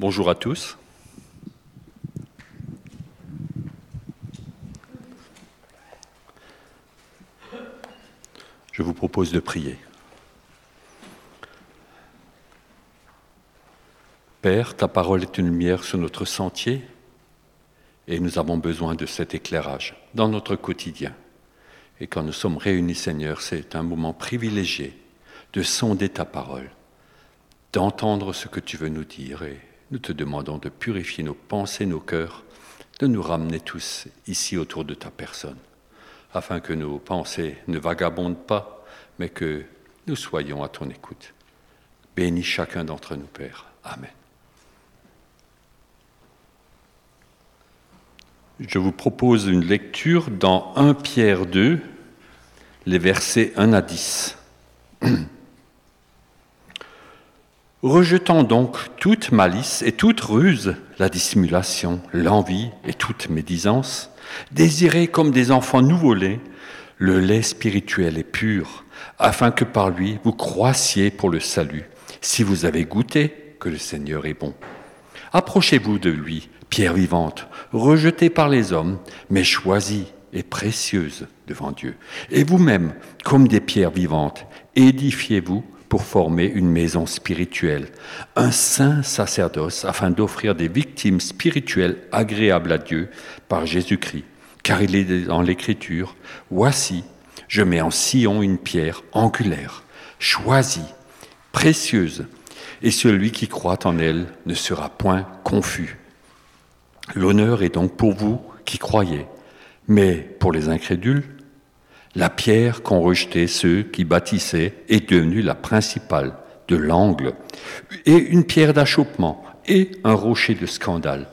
Bonjour à tous. Je vous propose de prier. Père, ta parole est une lumière sur notre sentier et nous avons besoin de cet éclairage dans notre quotidien. Et quand nous sommes réunis, Seigneur, c'est un moment privilégié de sonder ta parole, d'entendre ce que tu veux nous dire. Nous te demandons de purifier nos pensées, nos cœurs, de nous ramener tous ici autour de ta personne, afin que nos pensées ne vagabondent pas, mais que nous soyons à ton écoute. Bénis chacun d'entre nous, Père. Amen. Je vous propose une lecture dans 1 Pierre 2, les versets 1 à 10. Rejetant donc toute malice et toute ruse, la dissimulation, l'envie et toute médisance, désirez comme des enfants nouveau-nés le lait spirituel et pur, afin que par lui vous croissiez pour le salut, si vous avez goûté que le Seigneur est bon. Approchez-vous de lui, pierre vivante, rejetée par les hommes, mais choisie et précieuse devant Dieu. Et vous-même, comme des pierres vivantes, édifiez-vous pour former une maison spirituelle, un saint sacerdoce afin d'offrir des victimes spirituelles agréables à Dieu par Jésus-Christ. Car il est dans l'Écriture, Voici, je mets en Sion une pierre angulaire, choisie, précieuse, et celui qui croit en elle ne sera point confus. L'honneur est donc pour vous qui croyez, mais pour les incrédules, la pierre qu'ont rejeté ceux qui bâtissaient est devenue la principale de l'angle, et une pierre d'achoppement, et un rocher de scandale.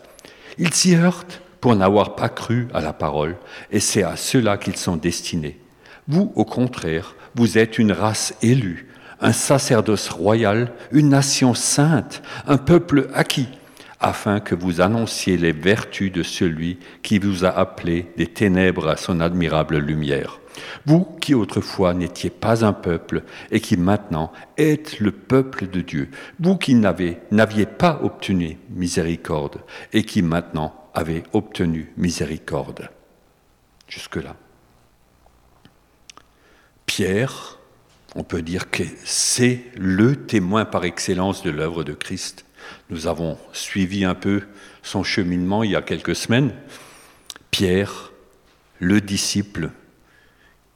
Ils s'y heurtent pour n'avoir pas cru à la parole, et c'est à cela qu'ils sont destinés. Vous, au contraire, vous êtes une race élue, un sacerdoce royal, une nation sainte, un peuple acquis, afin que vous annonciez les vertus de celui qui vous a appelé des ténèbres à son admirable lumière. Vous qui autrefois n'étiez pas un peuple et qui maintenant êtes le peuple de Dieu. Vous qui n'aviez pas obtenu miséricorde et qui maintenant avez obtenu miséricorde. Jusque-là. Pierre, on peut dire que c'est le témoin par excellence de l'œuvre de Christ. Nous avons suivi un peu son cheminement il y a quelques semaines. Pierre, le disciple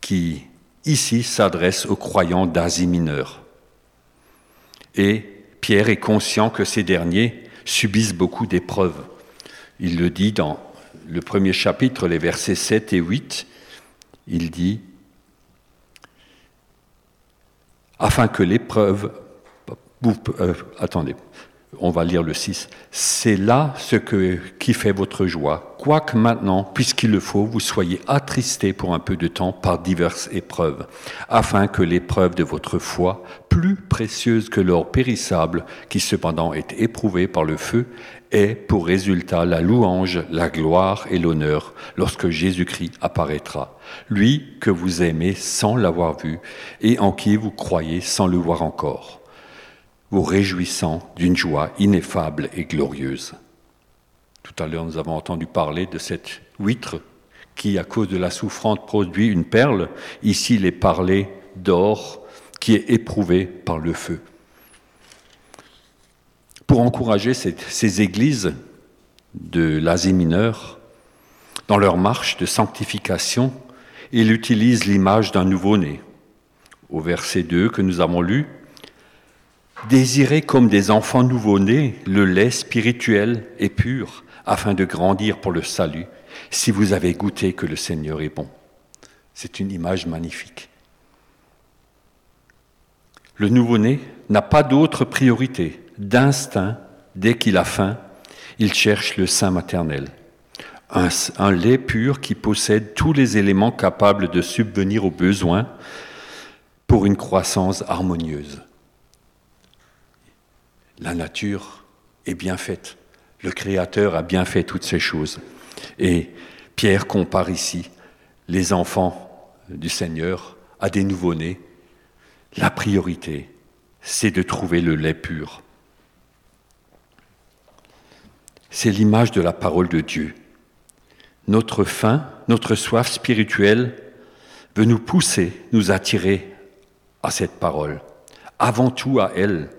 qui ici s'adresse aux croyants d'Asie mineure. Et Pierre est conscient que ces derniers subissent beaucoup d'épreuves. Il le dit dans le premier chapitre, les versets 7 et 8. Il dit, afin que l'épreuve... Euh, attendez, on va lire le 6. C'est là ce que, qui fait votre joie, quoique maintenant, puisqu'il le faut, vous soyez attristés pour un peu de temps par diverses épreuves, afin que l'épreuve de votre foi, plus précieuse que l'or périssable, qui cependant est éprouvé par le feu, ait pour résultat la louange, la gloire et l'honneur lorsque Jésus-Christ apparaîtra. Lui que vous aimez sans l'avoir vu et en qui vous croyez sans le voir encore vous réjouissant d'une joie ineffable et glorieuse. Tout à l'heure, nous avons entendu parler de cette huître qui, à cause de la souffrance, produit une perle. Ici, il est parlé d'or qui est éprouvé par le feu. Pour encourager ces églises de l'Asie mineure dans leur marche de sanctification, il utilise l'image d'un nouveau-né. Au verset 2 que nous avons lu, Désirez comme des enfants nouveau-nés le lait spirituel et pur, afin de grandir pour le salut, si vous avez goûté que le Seigneur est bon. C'est une image magnifique. Le nouveau-né n'a pas d'autre priorité. D'instinct, dès qu'il a faim, il cherche le sein maternel. Un, un, lait pur qui possède tous les éléments capables de subvenir aux besoins pour une croissance harmonieuse. La nature est bien faite. Le Créateur a bien fait toutes ces choses. Et Pierre compare ici les enfants du Seigneur à des nouveau-nés. La priorité, c'est de trouver le lait pur. c'est l'image de la parole de Dieu. Notre faim, notre soif spirituelle veut nous pousser, nous attirer à cette parole, avant tout à elle.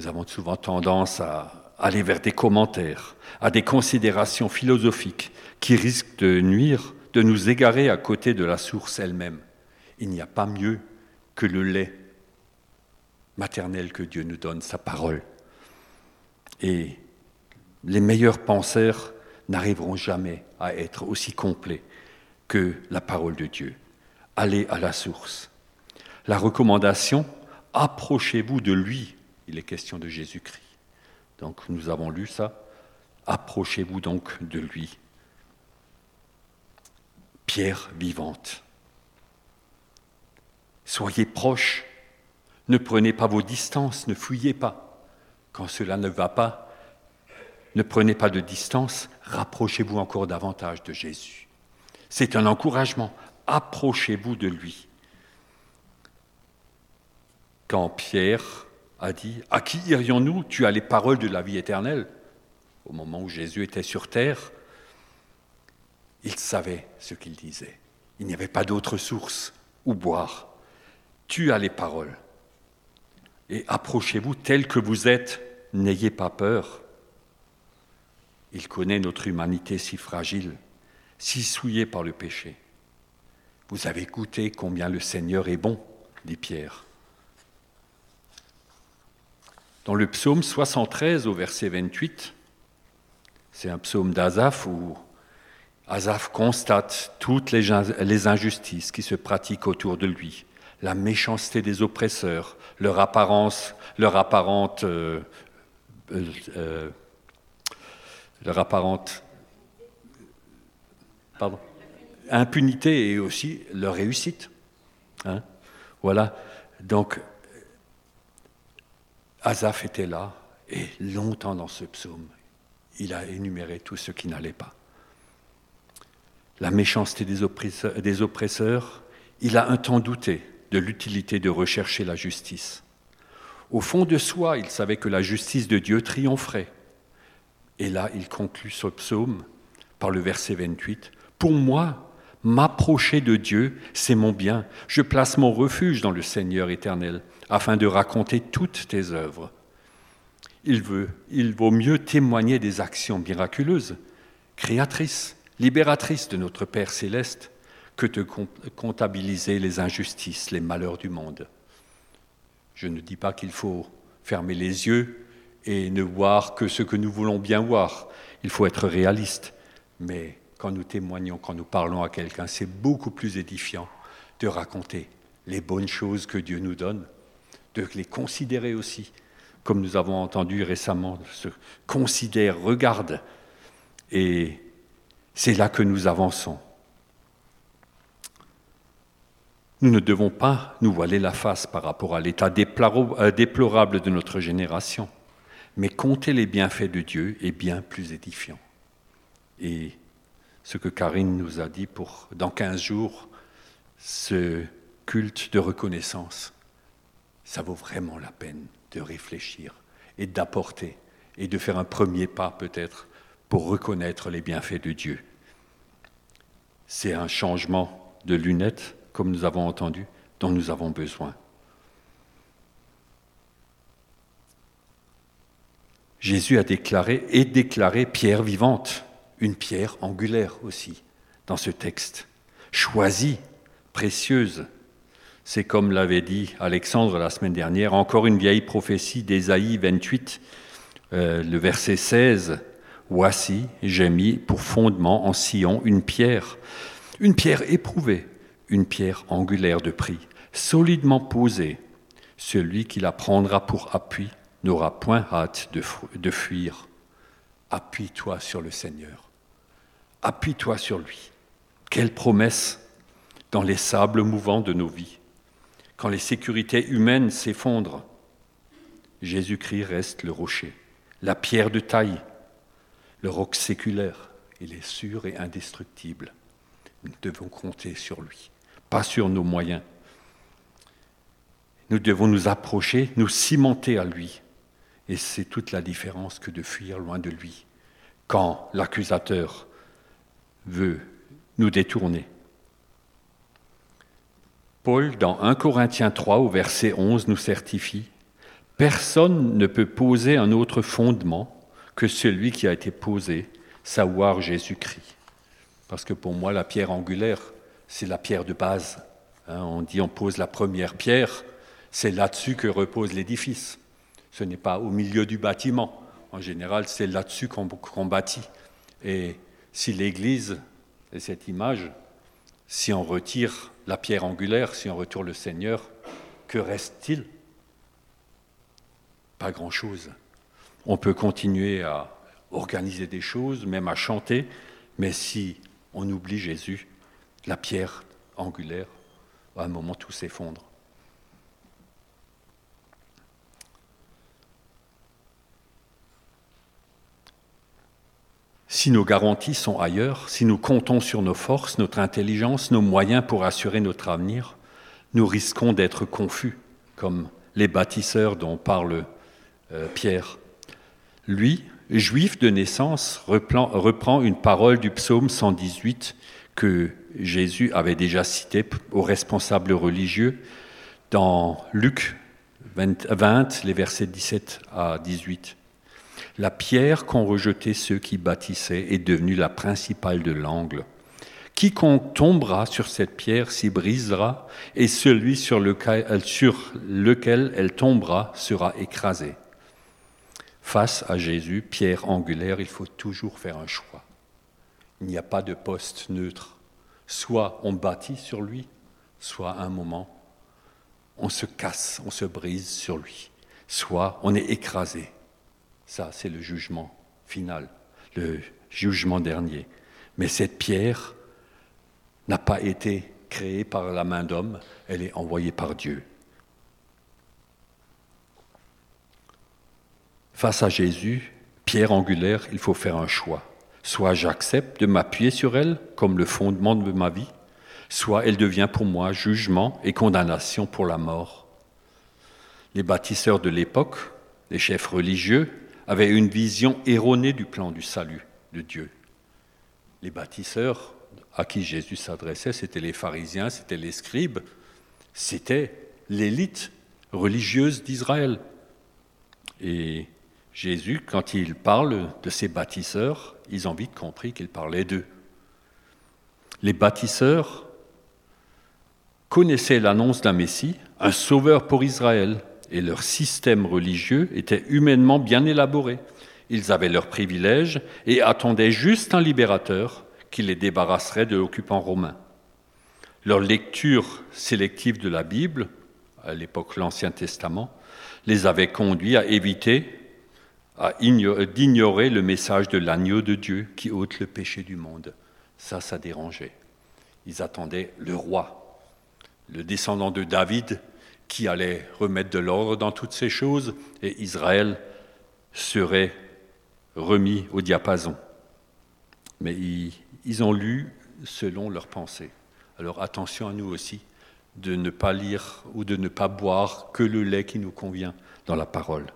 Nous avons souvent tendance à aller vers des commentaires, à des considérations philosophiques qui risquent de nuire, de nous égarer à côté de la source elle-même. Il n'y a pas mieux que le lait maternel que Dieu nous donne, sa parole. Et les meilleurs penseurs n'arriveront jamais à être aussi complets que la parole de Dieu. Allez à la source. La recommandation, approchez-vous de lui. Il est question de Jésus-Christ. Donc nous avons lu ça. Approchez-vous donc de lui. Pierre vivante. Soyez proches. Ne prenez pas vos distances, ne fuyez pas. Quand cela ne va pas, ne prenez pas de distance, rapprochez-vous encore davantage de Jésus. C'est un encouragement, approchez-vous de lui. Quand Pierre a dit, à qui irions-nous Tu as les paroles de la vie éternelle? Au moment où Jésus était sur terre, il savait ce qu'il disait. Il n'y avait pas d'autre source où boire. Tu as les paroles. Et approchez-vous tel que vous êtes, n'ayez pas peur. Il connaît notre humanité si fragile, si souillée par le péché. Vous avez goûté combien le Seigneur est bon, dit Pierre. Dans le psaume 73 au verset 28, c'est un psaume d'Azaph où Azaph constate toutes les injustices qui se pratiquent autour de lui, la méchanceté des oppresseurs, leur apparence, leur apparente euh, euh, euh, leur apparente impunité et aussi leur réussite. Hein. voilà. Donc, Azaph était là et longtemps dans ce psaume, il a énuméré tout ce qui n'allait pas. La méchanceté des oppresseurs, des oppresseurs, il a un temps douté de l'utilité de rechercher la justice. Au fond de soi, il savait que la justice de Dieu triompherait et là, il conclut ce psaume par le verset 28. Pour moi, m'approcher de Dieu, c'est mon bien. Je place mon refuge dans le Seigneur éternel, afin de raconter toutes tes œuvres. Il, vaut mieux témoigner des actions miraculeuses, créatrices, libératrices de notre Père céleste, que de comptabiliser les injustices, les malheurs du monde. Je ne dis pas qu'il faut fermer les yeux et ne voir que ce que nous voulons bien voir. Il faut être réaliste. Mais quand nous témoignons, quand nous parlons à quelqu'un, c'est beaucoup plus édifiant de raconter les bonnes choses que Dieu nous donne, de les considérer aussi, comme nous avons entendu récemment, se considère, regarde. Et c'est là que nous avançons. Nous ne devons pas nous voiler la face par rapport à l'état déplorable de notre génération mais compter les bienfaits de Dieu est bien plus édifiant. Et ce que Karine nous a dit pour dans 15 jours, ce culte de reconnaissance, ça vaut vraiment la peine de réfléchir et d'apporter et de faire un premier pas peut-être pour reconnaître les bienfaits de Dieu. C'est un changement de lunettes, comme nous avons entendu, dont nous avons besoin. Jésus a déclaré et déclaré pierre vivante, une pierre angulaire aussi, dans ce texte. Choisie, précieuse. C'est comme l'avait dit Alexandre la semaine dernière, encore une vieille prophétie d'Ésaïe 28, euh, le verset 16. Voici, j'ai mis pour fondement en Sion une pierre, une pierre éprouvée, une pierre angulaire de prix, solidement posée. Celui qui la prendra pour appui n'aura point hâte de, fuir. Appuie-toi sur le Seigneur. Appuie-toi sur lui. Quelle promesse dans les sables mouvants de nos vies. Quand les sécurités humaines s'effondrent, Jésus-Christ reste le rocher, la pierre de taille, le roc séculaire. Il est sûr et indestructible. Nous devons compter sur lui, pas sur nos moyens. Nous devons nous approcher, nous cimenter à lui, et c'est toute la différence que de fuir loin de lui, quand l'accusateur veut nous détourner. Paul, dans 1 Corinthiens 3, au verset 11, nous certifie, Personne ne peut poser un autre fondement que celui qui a été posé, savoir Jésus-Christ. Parce que pour moi, la pierre angulaire, c'est la pierre de base. Hein, on dit on pose la première pierre, c'est là-dessus que repose l'édifice. Ce n'est pas au milieu du bâtiment. En général, c'est là-dessus qu'on bâtit. Et si l'Église est cette image, si on retire la pierre angulaire, si on retire le Seigneur, que reste-t-il? Pas grand-chose. On peut continuer à organiser des choses, même à chanter, mais si on oublie Jésus, la pierre angulaire, à un moment tout s'effondre. Si nos garanties sont ailleurs, si nous comptons sur nos forces, notre intelligence, nos moyens pour assurer notre avenir, nous risquons d'être confus, comme les bâtisseurs dont parle euh, Pierre. Lui, juif de naissance, reprend une parole du psaume 118 que Jésus avait déjà cité aux responsables religieux dans Luc 20, les versets 17 à 18. La pierre qu'ont rejetée ceux qui bâtissaient est devenue la principale de l'angle. Quiconque tombera sur cette pierre s'y brisera, et celui sur lequel, sur lequel elle tombera sera écrasé. Face à Jésus, pierre angulaire, il faut toujours faire un choix. Il n'y a pas de poste neutre. Soit on bâtit sur lui, soit à un moment, on se casse, on se brise sur lui. Soit on est écrasé. Ça, c'est le jugement final, le jugement dernier. Mais cette pierre n'a pas été créée par la main d'homme, elle est envoyée par Dieu. Face à Jésus, pierre angulaire, il faut faire un choix. Soit j'accepte de m'appuyer sur elle comme le fondement de ma vie, soit elle devient pour moi jugement et condamnation pour la mort. Les bâtisseurs de l'époque, les chefs religieux, avaient une vision erronée du plan du salut de Dieu. Les bâtisseurs à qui Jésus s'adressait, c'étaient les pharisiens, c'étaient les scribes, c'était l'élite religieuse d'Israël. Et Jésus, quand il parle de ces bâtisseurs, ils ont vite compris qu'il parlait d'eux. Les bâtisseurs connaissaient l'annonce d'un Messie, un sauveur pour Israël, et leur système religieux était humainement bien élaboré. Ils avaient leurs privilèges et attendaient juste un libérateur qui les débarrasserait de l'occupant romain. Leur lecture sélective de la Bible, à l'époque l'Ancien Testament, les avait conduits à éviter d'ignorer le message de l'agneau de Dieu qui ôte le péché du monde. Ça, ça dérangeait. Ils attendaient le roi, le descendant de David, qui allait remettre de l'ordre dans toutes ces choses, et Israël serait remis au diapason. Mais ils, ont lu selon leurs pensées. Alors attention à nous aussi de ne pas lire ou de ne pas boire que le lait qui nous convient dans la parole.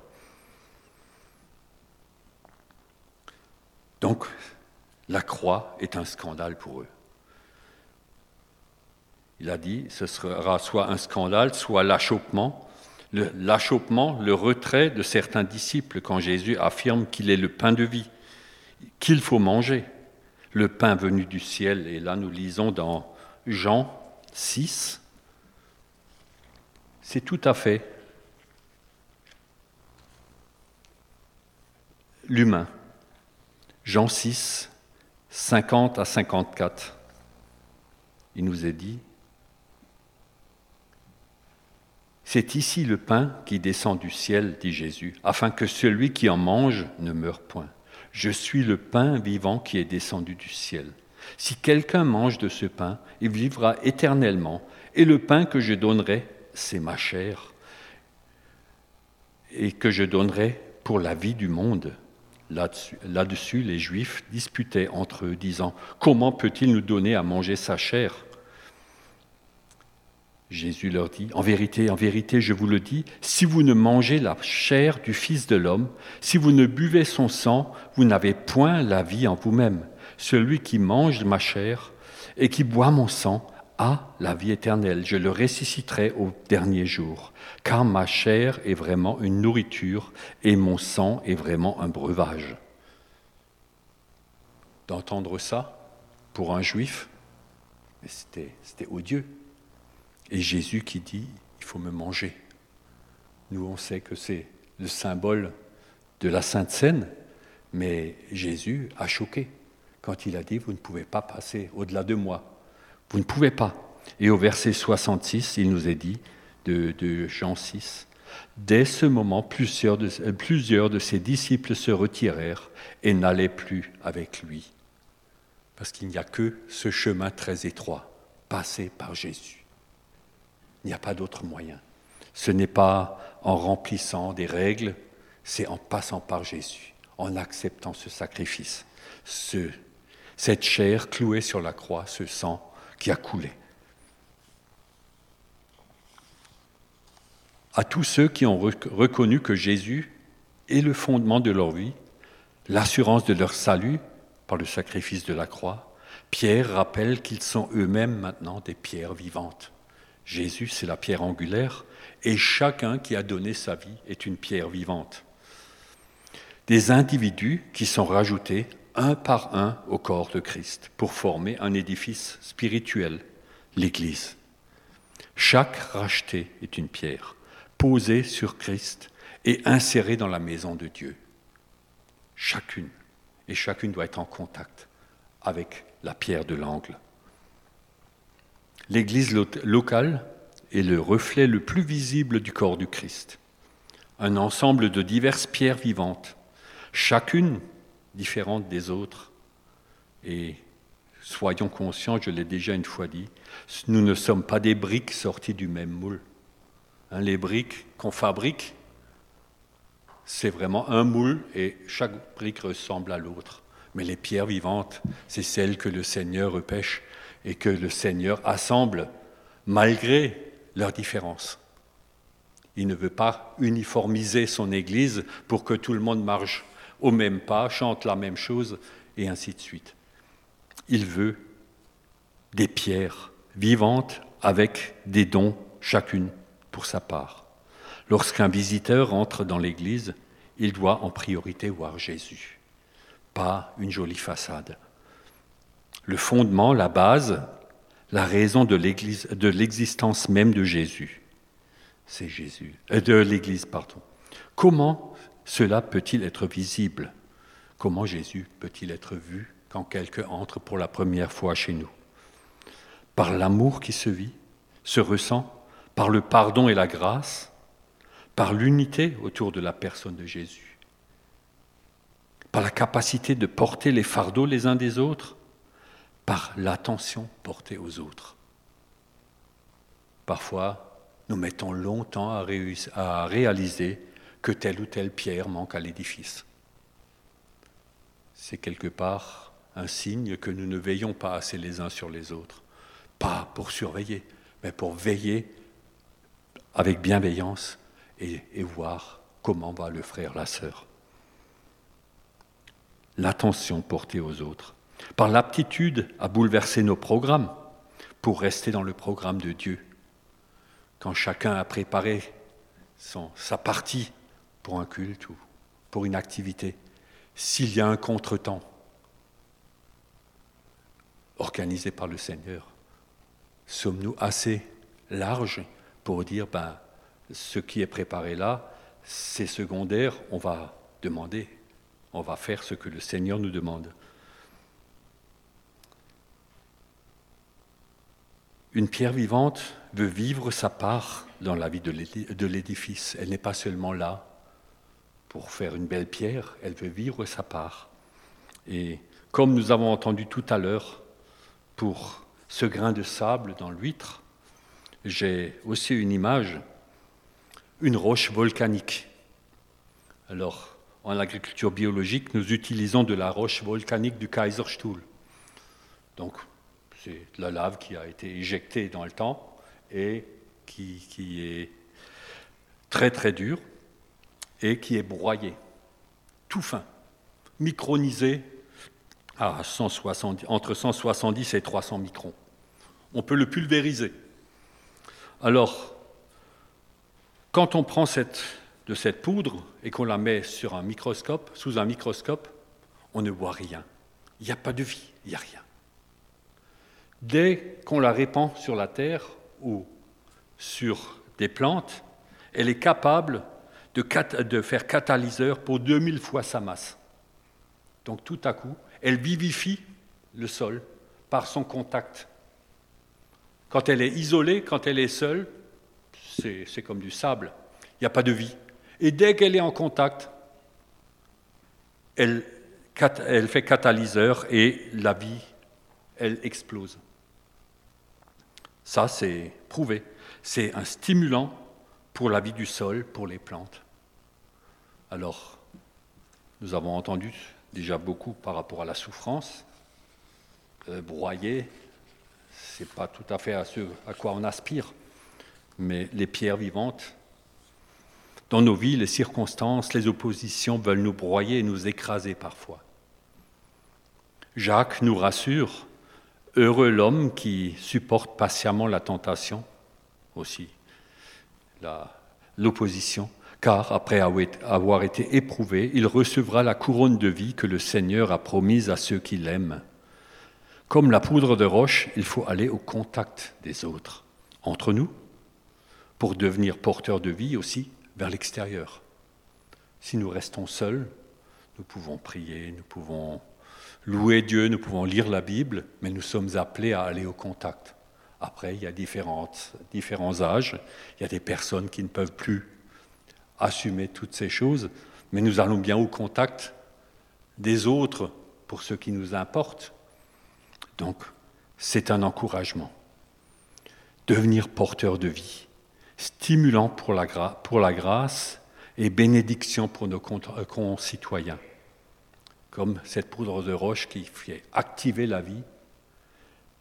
Donc, la croix est un scandale pour eux. Il a dit, ce sera soit un scandale, soit l'achoppement. L'achoppement, le, retrait de certains disciples quand Jésus affirme qu'il est le pain de vie, qu'il faut manger, le pain venu du ciel. Et là, nous lisons dans Jean 6, c'est tout à fait l'humain. Jean 6, 50 à 54. Il nous est dit, C'est ici le pain qui descend du ciel, dit Jésus, afin que celui qui en mange ne meure point. Je suis le pain vivant qui est descendu du ciel. Si quelqu'un mange de ce pain, il vivra éternellement, et le pain que je donnerai, c'est ma chair, et que je donnerai pour la vie du monde. Là-dessus, les Juifs disputaient entre eux, disant, Comment peut-il nous donner à manger sa chair? Jésus leur dit, En vérité, en vérité, je vous le dis, si vous ne mangez la chair du Fils de l'homme, si vous ne buvez son sang, vous n'avez point la vie en vous-même. Celui qui mange ma chair et qui boit mon sang a la vie éternelle. Je le ressusciterai au dernier jour, car ma chair est vraiment une nourriture et mon sang est vraiment un breuvage. D'entendre ça, pour un juif, c'était odieux. Et Jésus qui dit, il faut me manger. Nous, on sait que c'est le symbole de la Sainte Seine, mais Jésus a choqué quand il a dit, vous ne pouvez pas passer au-delà de moi. Vous ne pouvez pas. Et au verset 66, il nous est dit, de, Jean 6, Dès ce moment, plusieurs de, plusieurs de ses disciples se retirèrent et n'allaient plus avec lui. Parce qu'il n'y a que ce chemin très étroit, passé par Jésus. Il n'y a pas d'autre moyen. Ce n'est pas en remplissant des règles, c'est en passant par Jésus, en acceptant ce sacrifice, ce, cette chair clouée sur la croix, ce sang qui a coulé. À tous ceux qui ont reconnu que Jésus est le fondement de leur vie, l'assurance de leur salut par le sacrifice de la croix, Pierre rappelle qu'ils sont eux-mêmes maintenant des pierres vivantes. Jésus, c'est la pierre angulaire, et chacun qui a donné sa vie est une pierre vivante. Des individus qui sont rajoutés un par un au corps de Christ pour former un édifice spirituel, l'Église. Chaque racheté est une pierre posée sur Christ et insérée dans la maison de Dieu. Chacune. Et chacune doit être en contact avec la pierre de l'angle. L'Église locale est le reflet le plus visible du corps du Christ. Un ensemble de diverses pierres vivantes, chacune différente des autres. Et soyons conscients, je l'ai déjà une fois dit, nous ne sommes pas des briques sorties du même moule. Hein, les briques qu'on fabrique, c'est vraiment un moule et chaque brique ressemble à l'autre. Mais les pierres vivantes, c'est celles que le Seigneur repêche et que le Seigneur assemble malgré leurs différences. Il ne veut pas uniformiser son Église pour que tout le monde marche au même pas, chante la même chose, et ainsi de suite. Il veut des pierres vivantes avec des dons chacune pour sa part. Lorsqu'un visiteur entre dans l'Église, il doit en priorité voir Jésus, pas une jolie façade. Le fondement, la base, la raison de l'existence même de Jésus, c'est Jésus, euh, de l'Église, pardon. Comment cela peut-il être visible? Comment Jésus peut-il être vu quand quelqu'un entre pour la première fois chez nous? Par l'amour qui se vit, se ressent, par le pardon et la grâce, par l'unité autour de la personne de Jésus, par la capacité de porter les fardeaux les uns des autres, par l'attention portée aux autres. Parfois, nous mettons longtemps à, réaliser que telle ou telle pierre manque à l'édifice. C'est quelque part un signe que nous ne veillons pas assez les uns sur les autres. Pas pour surveiller, mais pour veiller avec bienveillance et voir comment va le frère, la sœur. L'attention portée aux autres, par l'aptitude à bouleverser nos programmes pour rester dans le programme de Dieu. Quand chacun a préparé sa partie pour un culte ou pour une activité, s'il y a un contretemps organisé par le Seigneur, sommes-nous assez larges pour dire, ben, ce qui est préparé là, c'est secondaire, on va demander, on va faire ce que le Seigneur nous demande. Une pierre vivante veut vivre sa part dans la vie de l'édifice. Elle n'est pas seulement là pour faire une belle pierre, elle veut vivre sa part. Et comme nous avons entendu tout à l'heure, pour ce grain de sable dans l'huître, j'ai aussi une image, une roche volcanique. Alors, en agriculture biologique, nous utilisons de la roche volcanique du Kaiserstuhl. Donc, c'est de la lave qui a été éjectée dans le temps et qui, est très très dur et qui est broyé, tout fin, micronisé à 170, entre 170 et 300 microns. On peut le pulvériser. Alors, quand on prend de cette poudre et qu'on la met sur un microscope, sous un microscope, on ne voit rien. Il n'y a pas de vie, il n'y a rien. Dès qu'on la répand sur la terre ou sur des plantes, elle est capable de, faire catalyseur pour 2000 fois sa masse. Donc tout à coup, elle vivifie le sol par son contact. Quand elle est isolée, quand elle est seule, c'est comme du sable. Il n'y a pas de vie. Et dès qu'elle est en contact, elle fait catalyseur et la vie, elle explose. Ça, c'est prouvé. C'est un stimulant pour la vie du sol, pour les plantes. Alors, nous avons entendu déjà beaucoup par rapport à la souffrance. Euh, broyer, ce n'est pas tout à fait à ce à quoi on aspire, mais les pierres vivantes. Dans nos vies, les circonstances, les oppositions veulent nous broyer et nous écraser parfois. Jacques nous rassure, heureux l'homme qui supporte patiemment la tentation aussi, l'opposition, car après avoir été éprouvé, il recevra la couronne de vie que le Seigneur a promise à ceux qui l'aiment. Comme la poudre de roche, il faut aller au contact des autres, entre nous, pour devenir porteurs de vie aussi vers l'extérieur. Si nous restons seuls, nous pouvons prier, nous pouvons louer Dieu, nous pouvons lire la Bible, mais nous sommes appelés à aller au contact. Après, il y a différents âges, il y a des personnes qui ne peuvent plus assumer toutes ces choses, mais nous allons bien au contact des autres pour ce qui nous importe. Donc, c'est un encouragement. Devenir porteur de vie, stimulant pour la, pour la grâce et bénédiction pour nos concitoyens. Comme cette poudre de roche qui fait activer la vie,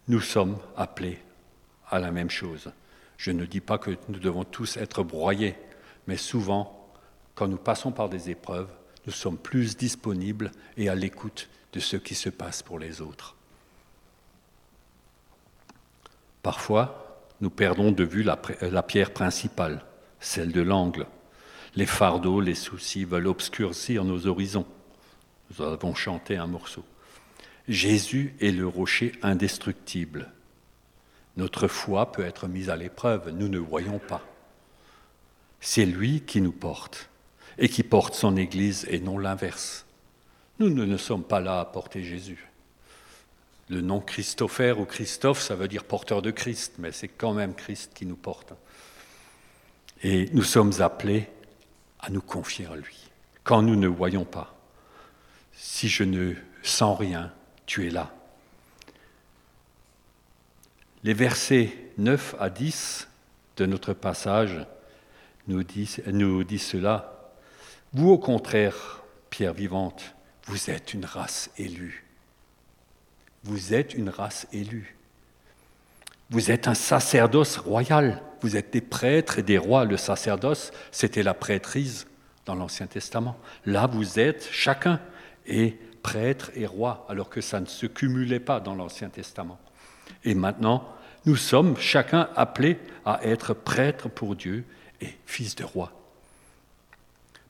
nous sommes appelés à la même chose. Je ne dis pas que nous devons tous être broyés, mais souvent, quand nous passons par des épreuves, nous sommes plus disponibles et à l'écoute de ce qui se passe pour les autres. Parfois, nous perdons de vue la, pierre principale, celle de l'angle. Les fardeaux, les soucis veulent obscurcir nos horizons. Nous avons chanté un morceau. Jésus est le rocher indestructible. Notre foi peut être mise à l'épreuve, nous ne voyons pas. C'est lui qui nous porte et qui porte son Église et non l'inverse. Nous ne, sommes pas là à porter Jésus. Le nom Christopher ou Christophe, ça veut dire porteur de Christ, mais c'est quand même Christ qui nous porte. Et nous sommes appelés à nous confier à lui, quand nous ne voyons pas. Si je ne sens rien, tu es là. Les versets 9 à 10 de notre passage nous disent, nous cela. Vous, au contraire, pierre vivante, vous êtes une race élue. Vous êtes une race élue. Vous êtes un sacerdoce royal. Vous êtes des prêtres et des rois. Le sacerdoce, c'était la prêtrise dans l'Ancien Testament. Là, vous êtes chacun et prêtre et roi, alors que ça ne se cumulait pas dans l'Ancien Testament. Et maintenant, nous sommes chacun appelés à être prêtre pour Dieu et fils de roi.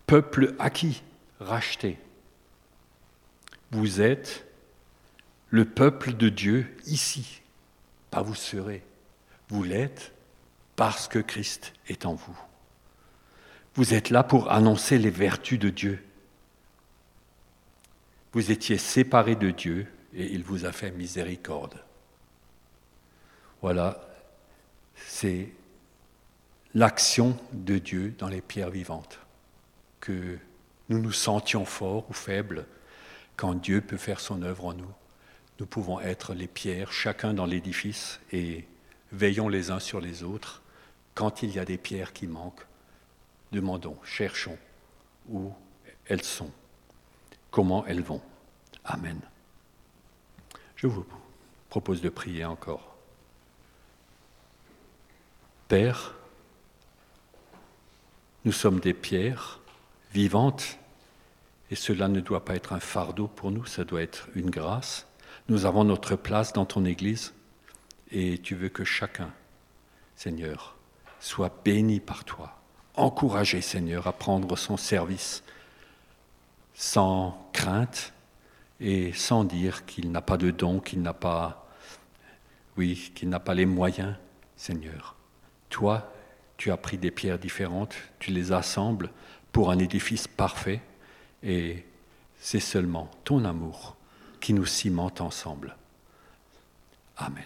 Peuple acquis, racheté. Vous êtes le peuple de Dieu ici, pas vous serez. Vous l'êtes parce que Christ est en vous. Vous êtes là pour annoncer les vertus de Dieu. Vous étiez séparés de Dieu et il vous a fait miséricorde. Voilà, c'est l'action de Dieu dans les pierres vivantes. Que nous nous sentions forts ou faibles, quand Dieu peut faire son œuvre en nous, nous pouvons être les pierres, chacun dans l'édifice, et veillons les uns sur les autres. Quand il y a des pierres qui manquent, demandons, cherchons où elles sont, comment elles vont. Amen. Je vous propose de prier encore. Père, Nous sommes des pierres vivantes et cela ne doit pas être un fardeau pour nous, ça doit être une grâce. Nous avons notre place dans ton Église et tu veux que chacun, Seigneur, soit béni par toi, encouragé, Seigneur, à prendre son service sans crainte et sans dire qu'il n'a pas de don, qu'il n'a pas, oui, qu'il n'a pas les moyens, Seigneur. Toi, tu as pris des pierres différentes, tu les assembles pour un édifice parfait, et c'est seulement ton amour qui nous cimente ensemble. Amen.